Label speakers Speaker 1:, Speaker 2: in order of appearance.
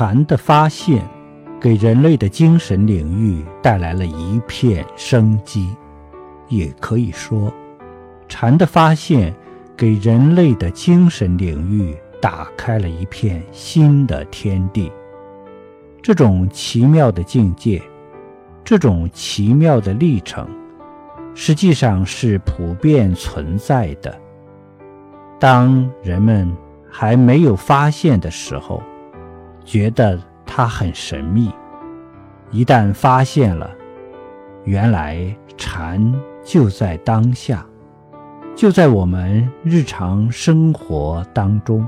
Speaker 1: 禅的发现，给人类的精神领域带来了一片生机。也可以说，禅的发现给人类的精神领域打开了一片新的天地。这种奇妙的境界，这种奇妙的历程，实际上是普遍存在的。当人们还没有发现的时候，觉得它很神秘；一旦发现了，原来禅。就在当下，就在我们日常生活当中。